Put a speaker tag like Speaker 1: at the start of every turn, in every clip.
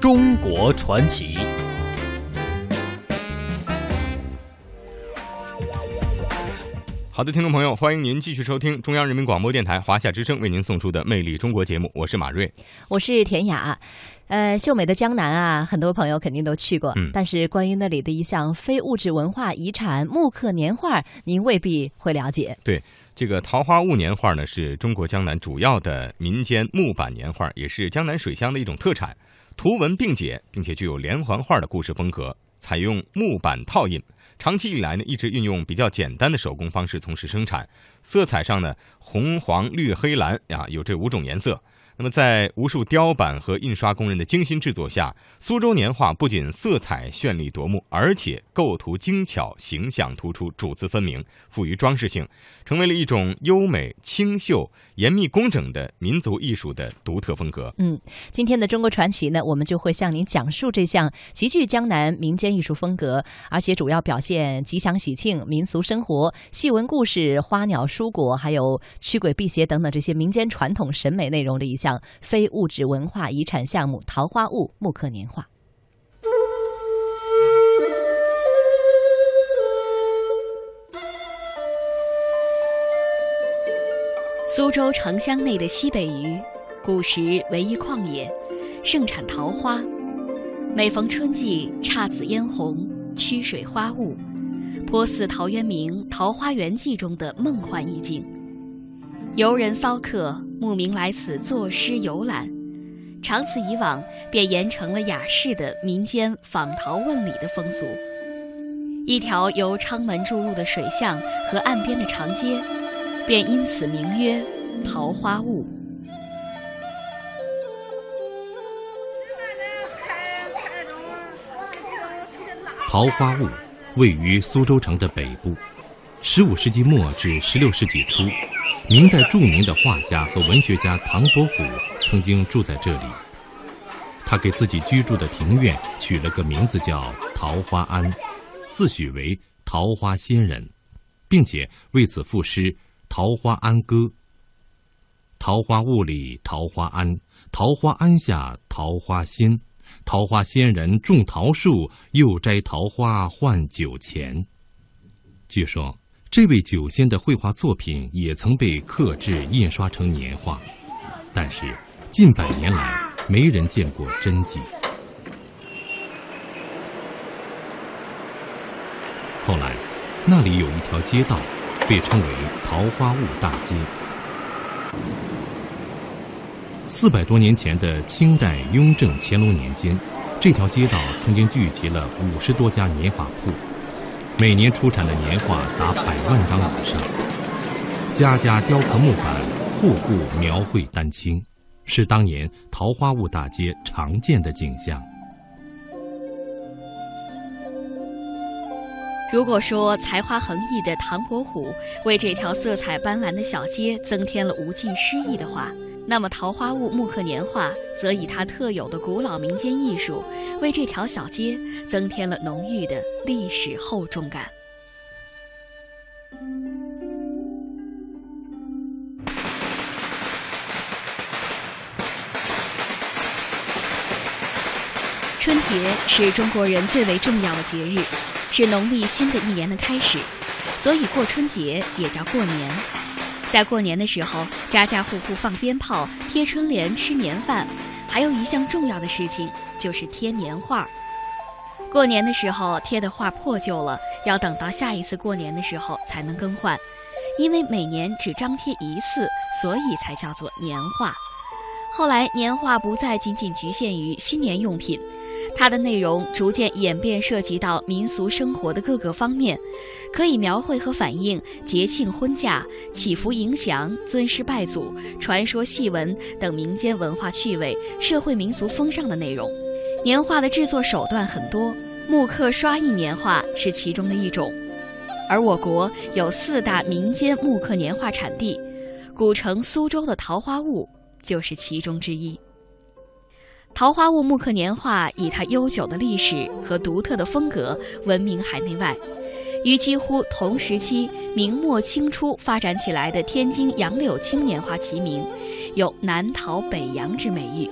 Speaker 1: 中国传奇。
Speaker 2: 好的，听众朋友，欢迎您继续收听中央人民广播电台华夏之声为您送出的《魅力中国》节目，我是马瑞，
Speaker 3: 我是田雅。呃，秀美的江南啊，很多朋友肯定都去过，
Speaker 2: 嗯，
Speaker 3: 但是关于那里的一项非物质文化遗产木刻年画，您未必会了解。
Speaker 2: 对，这个桃花坞年画呢，是中国江南主要的民间木板年画，也是江南水乡的一种特产，图文并解，并且具有连环画的故事风格，采用木板套印。长期以来呢，一直运用比较简单的手工方式从事生产，色彩上呢，红、黄、绿、黑、蓝啊，有这五种颜色。那么，在无数雕版和印刷工人的精心制作下，苏州年画不仅色彩绚丽夺目，而且构图精巧，形象突出，主次分明，富于装饰性，成为了一种优美、清秀、严密、工整的民族艺术的独特风格。
Speaker 3: 嗯，今天的中国传奇呢，我们就会向您讲述这项极具江南民间艺术风格，而且主要表现吉祥喜庆、民俗生活、戏文故事、花鸟蔬果，还有驱鬼辟邪等等这些民间传统审美内容的一项。非物质文化遗产项目——桃花坞木刻年画。
Speaker 4: 苏州城乡内的西北隅，古时为一旷野，盛产桃花。每逢春季，姹紫嫣红，曲水花雾，颇似陶渊明《桃花源记》中的梦幻意境。游人骚客慕名来此作诗游览，长此以往，便沿成了雅士的民间访桃问礼的风俗。一条由昌门注入的水巷和岸边的长街，便因此名曰桃花坞。
Speaker 5: 桃花坞位于苏州城的北部，十五世纪末至十六世纪初。明代著名的画家和文学家唐伯虎曾经住在这里。他给自己居住的庭院取了个名字叫桃花庵，自诩为桃花仙人，并且为此赋诗《桃花庵歌》：“桃花坞里桃花庵，桃花庵下桃花仙。桃花仙人种桃树，又摘桃花换酒钱。”据说。这位酒仙的绘画作品也曾被刻制印刷成年画，但是近百年来没人见过真迹。后来，那里有一条街道，被称为桃花坞大街。四百多年前的清代雍正、乾隆年间，这条街道曾经聚集了五十多家年画铺。每年出产的年画达百万张以上，家家雕刻木板，户户描绘丹青，是当年桃花坞大街常见的景象。
Speaker 4: 如果说才华横溢的唐伯虎为这条色彩斑斓的小街增添了无尽诗意的话，那么桃花坞木刻年画则以它特有的古老民间艺术，为这条小街增添了浓郁的历史厚重感。春节是中国人最为重要的节日，是农历新的一年的开始，所以过春节也叫过年。在过年的时候，家家户户放鞭炮、贴春联、吃年饭，还有一项重要的事情就是贴年画。过年的时候贴的画破旧了，要等到下一次过年的时候才能更换，因为每年只张贴一次，所以才叫做年画。后来年画不再仅仅局限于新年用品。它的内容逐渐演变，涉及到民俗生活的各个方面，可以描绘和反映节庆婚嫁、祈福迎祥、尊师拜祖、传说戏文等民间文化趣味、社会民俗风尚的内容。年画的制作手段很多，木刻刷印年画是其中的一种。而我国有四大民间木刻年画产地，古城苏州的桃花坞就是其中之一。桃花坞木刻年画以它悠久的历史和独特的风格闻名海内外，与几乎同时期明末清初发展起来的天津杨柳青年画齐名，有“南桃北杨”之美誉。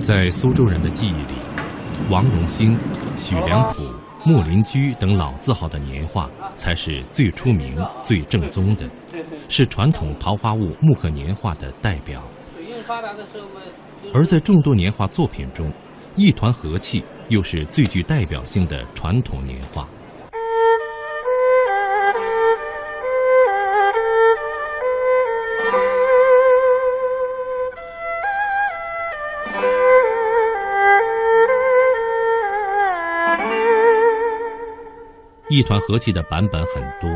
Speaker 5: 在苏州人的记忆里，王荣兴、许良甫、木林居等老字号的年画才是最出名、最正宗的。是传统桃花坞木刻年画的代表。而在众多年画作品中，一团和气又是最具代表性的传统年画。一团和气的版本很多，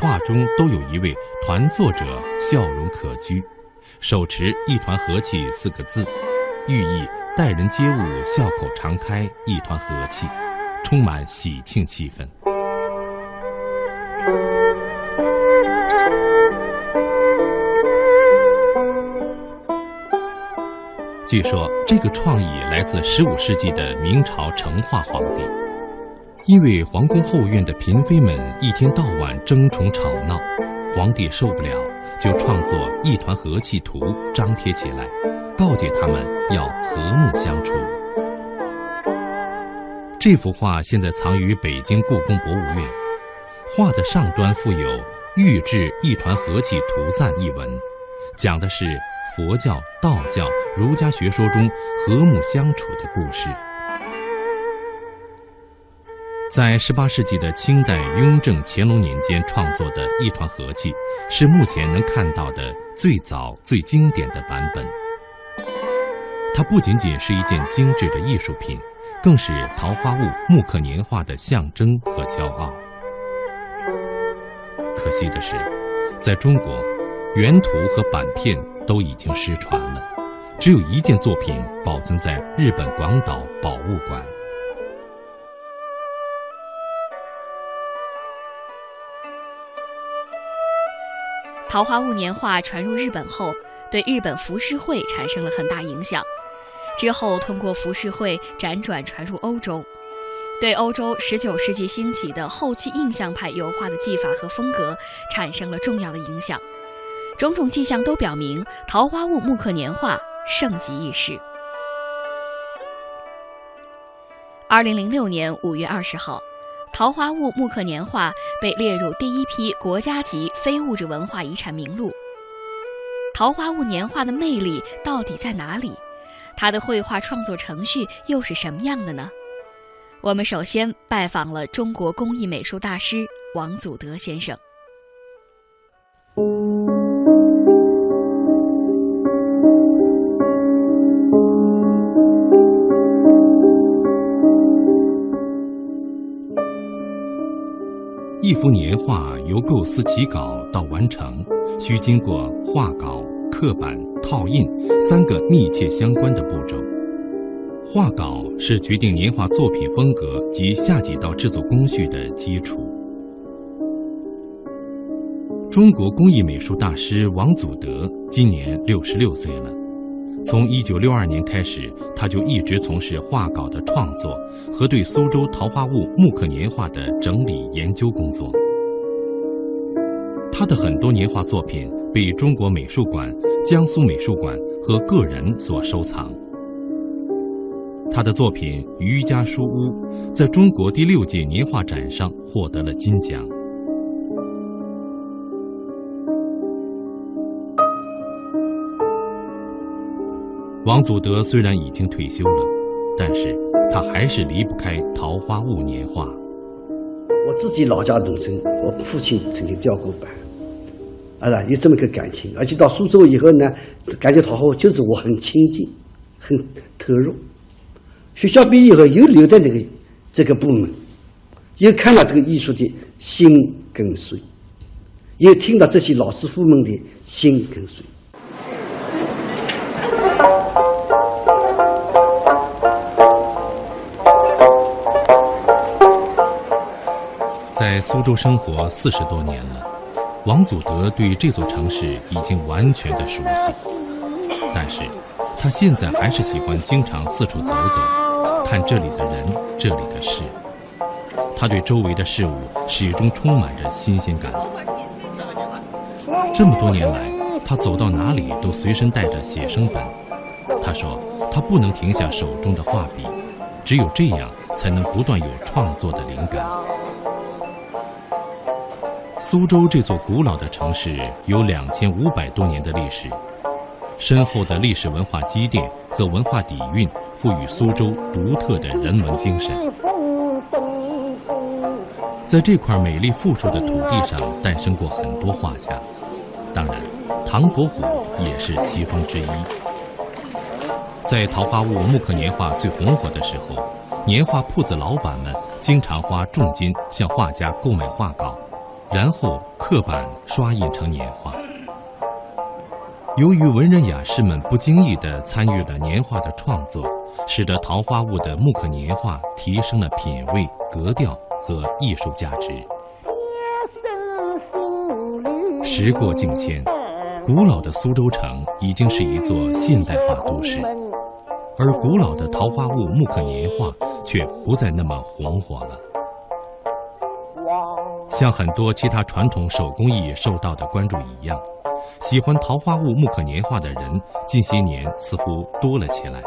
Speaker 5: 画中都有一位团作者笑容可掬，手持“一团和气”四个字，寓意待人接物笑口常开，一团和气，充满喜庆气氛。据说这个创意来自十五世纪的明朝成化皇帝。因为皇宫后院的嫔妃们一天到晚争宠吵闹，皇帝受不了，就创作《一团和气图》张贴起来，告诫他们要和睦相处。这幅画现在藏于北京故宫博物院，画的上端附有“御制一团和气图赞”一文，讲的是佛教、道教、儒家学说中和睦相处的故事。在18世纪的清代雍正、乾隆年间创作的一团和气，是目前能看到的最早、最经典的版本。它不仅仅是一件精致的艺术品，更是桃花坞木刻年画的象征和骄傲。可惜的是，在中国，原图和版片都已经失传了，只有一件作品保存在日本广岛宝物馆。
Speaker 4: 桃花坞年画传入日本后，对日本浮世绘产生了很大影响。之后，通过浮世绘辗转传入欧洲，对欧洲19世纪兴起的后期印象派油画的技法和风格产生了重要的影响。种种迹象都表明，桃花坞木刻年画盛极一时。2006年5月20号。桃花坞木刻年画被列入第一批国家级非物质文化遗产名录。桃花坞年画的魅力到底在哪里？它的绘画创作程序又是什么样的呢？我们首先拜访了中国工艺美术大师王祖德先生。
Speaker 5: 一幅年画由构思起稿到完成，需经过画稿、刻版、套印三个密切相关的步骤。画稿是决定年画作品风格及下几道制作工序的基础。中国工艺美术大师王祖德今年六十六岁了。从一九六二年开始，他就一直从事画稿的创作和对苏州桃花坞木刻年画的整理研究工作。他的很多年画作品被中国美术馆、江苏美术馆和个人所收藏。他的作品《渔家书屋》在中国第六届年画展上获得了金奖。王祖德虽然已经退休了，但是他还是离不开桃花坞年画。
Speaker 1: 我自己老家农村，我父亲曾经雕过班，啊，有这么个感情。而且到苏州以后呢，感觉桃花坞就是我很亲近、很投入。学校毕业以后又留在那个这个部门，又看到这个艺术的心跟随，又听到这些老师傅们的心跟随。
Speaker 5: 在苏州生活四十多年了，王祖德对这座城市已经完全的熟悉。但是，他现在还是喜欢经常四处走走，看这里的人、这里的事。他对周围的事物始终充满着新鲜感。这么多年来，他走到哪里都随身带着写生本。他说：“他不能停下手中的画笔，只有这样才能不断有创作的灵感。苏州这座古老的城市有两千五百多年的历史，深厚的历史文化积淀和文化底蕴，赋予苏州独特的人文精神。在这块美丽富庶的土地上，诞生过很多画家，当然，唐伯虎也是其中之一。在桃花坞木刻年画最红火的时候，年画铺子老板们经常花重金向画家购买画稿。然后刻版刷印成年画。由于文人雅士们不经意地参与了年画的创作，使得桃花坞的木刻年画提升了品位、格调和艺术价值。时过境迁，古老的苏州城已经是一座现代化都市，而古老的桃花坞木刻年画却不再那么红火了。像很多其他传统手工艺受到的关注一样，喜欢桃花坞木刻年画的人近些年似乎多了起来，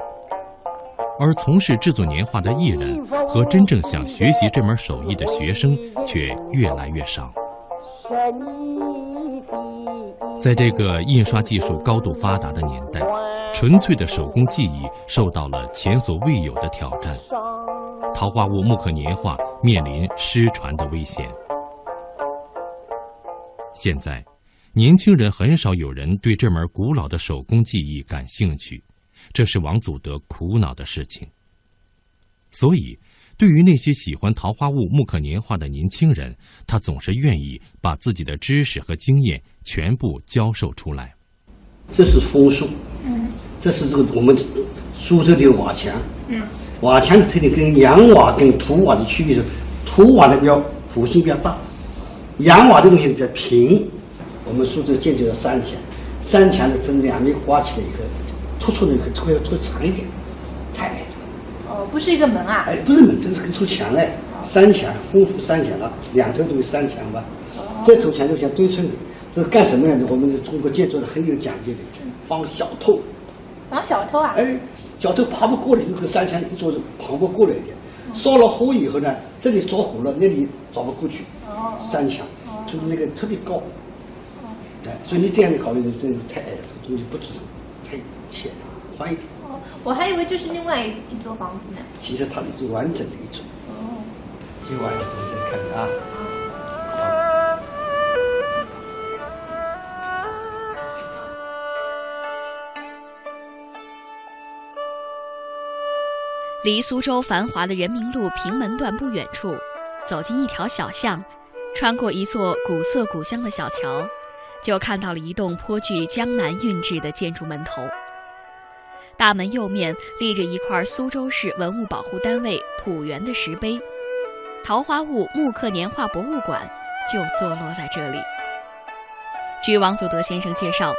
Speaker 5: 而从事制作年画的艺人和真正想学习这门手艺的学生却越来越少。在这个印刷技术高度发达的年代，纯粹的手工技艺受到了前所未有的挑战，桃花坞木刻年画面临失传的危险。现在，年轻人很少有人对这门古老的手工技艺感兴趣，这是王祖德苦恼的事情。所以，对于那些喜欢桃花坞木刻年画的年轻人，他总是愿意把自己的知识和经验全部教授出来。
Speaker 1: 这是枫树，嗯，这是这个我们苏州的瓦墙，嗯，瓦墙的特点跟洋瓦跟土瓦的区别是，土瓦的比较弧形比较大。洋瓦的东西比较平，我们苏州建筑的三墙，三墙的从两面刮起来以后，突出的会会会长一点，太矮了。
Speaker 6: 哦，不是一个门啊？
Speaker 1: 哎，不是门，这是个出墙哎，三墙，丰富三墙了，两头都有三墙吧。这头墙就像堆成的，这是干什么样的？我们的中国建筑是很有讲究的，防小偷。
Speaker 6: 防小偷啊？
Speaker 1: 哎，小偷爬不过来，这个山墙一做就爬不过来的。烧了火以后呢，这里着火了，那里着不过去。三墙就是那个特别高，哎，所以你这样的考虑，你真的太矮了，这个东西不支撑，太浅了，宽一点。
Speaker 6: 哦，我还以为就是另外一一座房子呢。
Speaker 1: 其实它是完整的一座。哦。今晚上我们再看啊。
Speaker 4: 离苏州繁华的人民路平门段不远处，走进一条小巷。穿过一座古色古香的小桥，就看到了一栋颇具江南韵致的建筑门头。大门右面立着一块苏州市文物保护单位浦园的石碑，桃花坞木刻年画博物馆就坐落在这里。据王祖德先生介绍，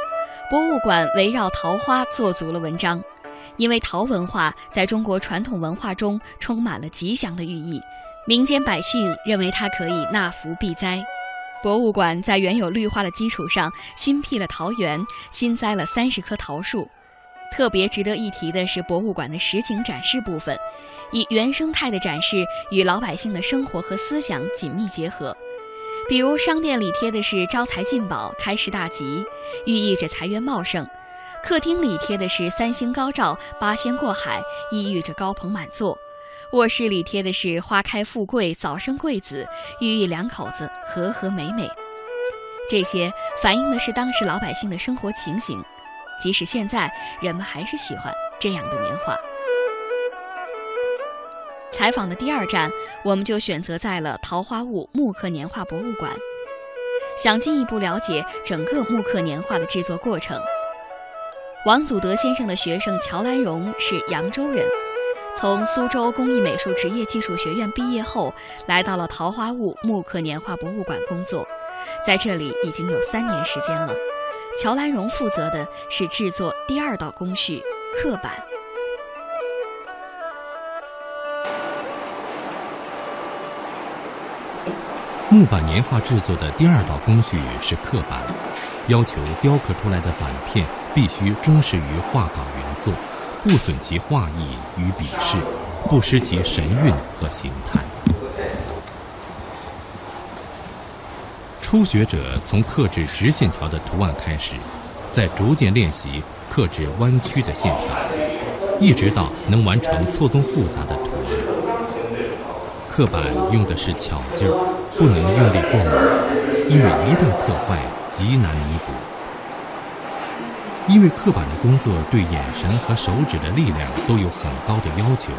Speaker 4: 博物馆围绕桃花做足了文章，因为桃文化在中国传统文化中充满了吉祥的寓意。民间百姓认为它可以纳福避灾，博物馆在原有绿化的基础上新辟了桃园，新栽了三十棵桃树。特别值得一提的是，博物馆的实景展示部分，以原生态的展示与老百姓的生活和思想紧密结合。比如商店里贴的是“招财进宝，开市大吉”，寓意着财源茂盛；客厅里贴的是“三星高照，八仙过海”，意寓着高朋满座。卧室里贴的是“花开富贵，早生贵子”，寓意两口子和和美美。这些反映的是当时老百姓的生活情形，即使现在人们还是喜欢这样的年画。采访的第二站，我们就选择在了桃花坞木刻年画博物馆，想进一步了解整个木刻年画的制作过程。王祖德先生的学生乔兰荣是扬州人。从苏州工艺美术职业技术学院毕业后，来到了桃花坞木刻年画博物馆工作，在这里已经有三年时间了。乔兰荣负责的是制作第二道工序——刻板。
Speaker 5: 木板年画制作的第二道工序是刻板，要求雕刻出来的板片必须忠实于画稿原作。不损其画意与笔势，不失其神韵和形态。初学者从刻制直线条的图案开始，再逐渐练习刻制弯曲的线条，一直到能完成错综复杂的图案。刻板用的是巧劲儿，不能用力过猛，因为一旦刻坏，极难弥补。因为刻板的工作对眼神和手指的力量都有很高的要求，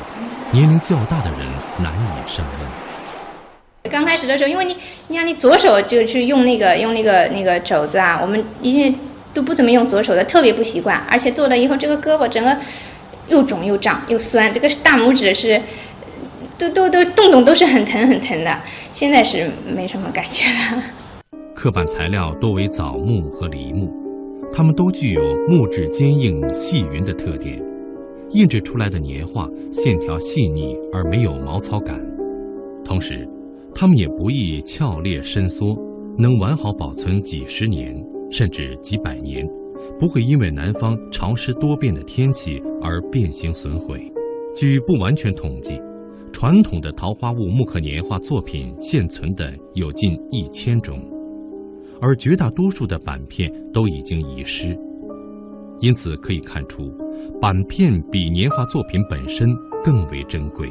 Speaker 5: 年龄较大的人难以胜任。
Speaker 7: 刚开始的时候，因为你，你看你左手就去用那个用那个那个肘子啊，我们以前都不怎么用左手的，特别不习惯，而且做了以后，这个胳膊整个又肿又胀又酸，这个大拇指是都都都动动都是很疼很疼的。现在是没什么感觉了。
Speaker 5: 刻板材料多为枣木和梨木，它们都具有木质坚硬细匀的特点，印制出来的年画线条细腻而没有毛糙感，同时。它们也不易翘裂伸缩，能完好保存几十年甚至几百年，不会因为南方潮湿多变的天气而变形损毁。据不完全统计，传统的桃花坞木刻年画作品现存的有近一千种，而绝大多数的版片都已经遗失。因此可以看出，板片比年画作品本身更为珍贵。